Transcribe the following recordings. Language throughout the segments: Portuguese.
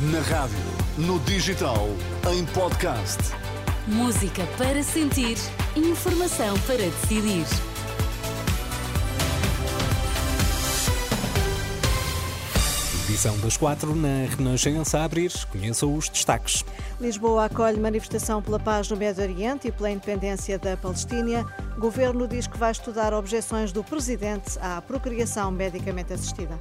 Na rádio, no digital, em podcast. Música para sentir, informação para decidir. Edição das quatro na Renascença a abrir. Conheça os destaques. Lisboa acolhe manifestação pela paz no Médio Oriente e pela independência da Palestina. Governo diz que vai estudar objeções do presidente à procriação medicamente assistida.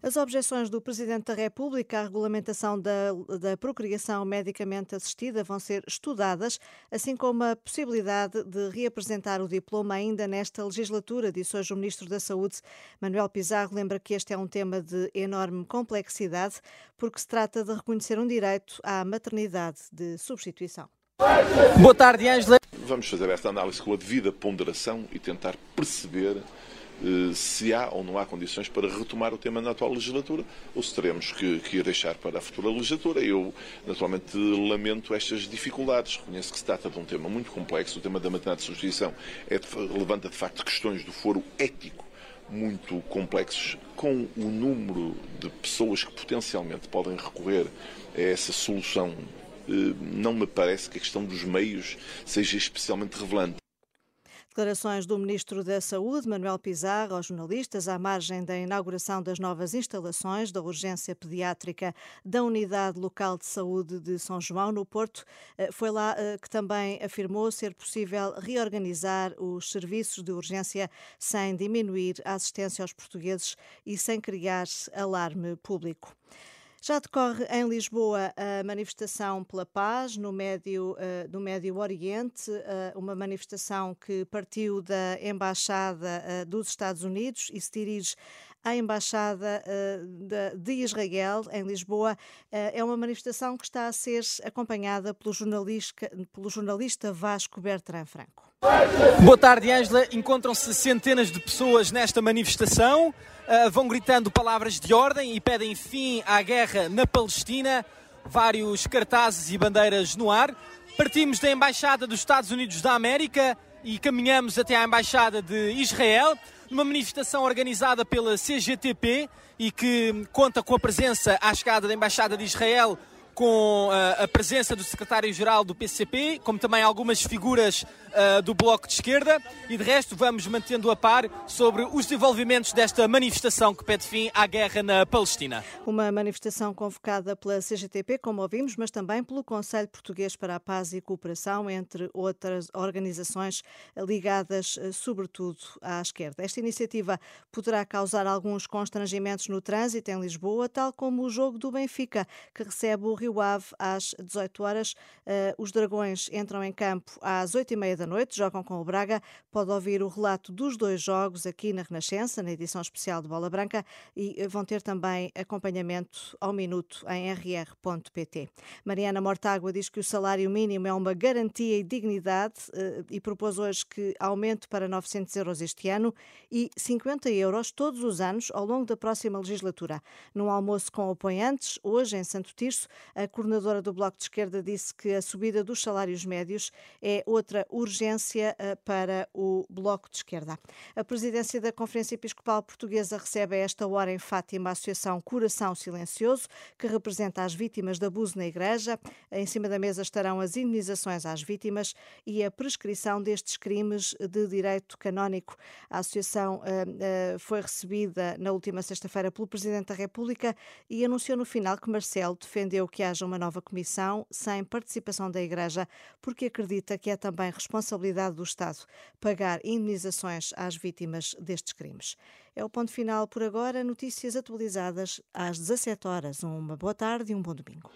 As objeções do Presidente da República à regulamentação da, da procriação medicamente assistida vão ser estudadas, assim como a possibilidade de reapresentar o diploma ainda nesta legislatura, disse hoje o Ministro da Saúde, Manuel Pizarro. Lembra que este é um tema de enorme complexidade, porque se trata de reconhecer um direito à maternidade de substituição. Boa tarde, Ângela. Vamos fazer esta análise com a devida ponderação e tentar perceber se há ou não há condições para retomar o tema na atual legislatura ou se teremos que, que deixar para a futura legislatura. Eu, naturalmente, lamento estas dificuldades. Reconheço que se trata de um tema muito complexo. O tema da maternidade de substituição é levanta, de facto, questões do foro ético muito complexos, com o número de pessoas que potencialmente podem recorrer a essa solução. Eh, não me parece que a questão dos meios seja especialmente revelante. Declarações do Ministro da Saúde, Manuel Pizarro, aos jornalistas à margem da inauguração das novas instalações da urgência pediátrica da Unidade Local de Saúde de São João, no Porto. Eh, foi lá eh, que também afirmou ser possível reorganizar os serviços de urgência sem diminuir a assistência aos portugueses e sem criar alarme público. Já decorre em Lisboa a manifestação pela paz no Médio, uh, no Médio Oriente, uh, uma manifestação que partiu da Embaixada uh, dos Estados Unidos e se dirige à Embaixada de Israel em Lisboa. É uma manifestação que está a ser acompanhada pelo jornalista, pelo jornalista Vasco Bertrand Franco. Boa tarde, Ângela. Encontram-se centenas de pessoas nesta manifestação. Uh, vão gritando palavras de ordem e pedem fim à guerra na Palestina. Vários cartazes e bandeiras no ar. Partimos da Embaixada dos Estados Unidos da América e caminhamos até à Embaixada de Israel, numa manifestação organizada pela CGTP e que conta com a presença à chegada da Embaixada de Israel com uh, a presença do secretário-geral do PCP, como também algumas figuras uh, do Bloco de Esquerda, e de resto vamos mantendo a par sobre os desenvolvimentos desta manifestação que pede fim à guerra na Palestina. Uma manifestação convocada pela CGTP, como ouvimos, mas também pelo Conselho Português para a Paz e Cooperação, entre outras organizações ligadas uh, sobretudo à esquerda. Esta iniciativa poderá causar alguns constrangimentos no trânsito em Lisboa, tal como o jogo do Benfica, que recebe o Rio Rio Ave às 18 horas. Uh, os Dragões entram em campo às 8 e meia da noite, jogam com o Braga. Pode ouvir o relato dos dois jogos aqui na Renascença, na edição especial de Bola Branca, e eh, vão ter também acompanhamento ao minuto em rr.pt. Mariana Mortágua diz que o salário mínimo é uma garantia e dignidade uh, e propôs hoje que aumente para 900 euros este ano e 50 euros todos os anos ao longo da próxima legislatura. Num almoço com apoiantes, hoje em Santo Tirso, a coordenadora do Bloco de Esquerda disse que a subida dos salários médios é outra urgência eh, para o Bloco de Esquerda. A presidência da Conferência Episcopal Portuguesa recebe a esta hora em Fátima a Associação Coração Silencioso, que representa as vítimas de abuso na Igreja. Em cima da mesa estarão as indenizações às vítimas e a prescrição destes crimes de direito canónico. A associação uh, uh, foi recebida na última sexta-feira pelo Presidente da República e anunciou no final que Marcelo defendeu que haja uma nova comissão sem participação da Igreja, porque acredita que é também responsabilidade do Estado pagar indenizações às vítimas destes crimes. É o ponto final por agora. Notícias atualizadas às 17 horas. Uma boa tarde e um bom domingo.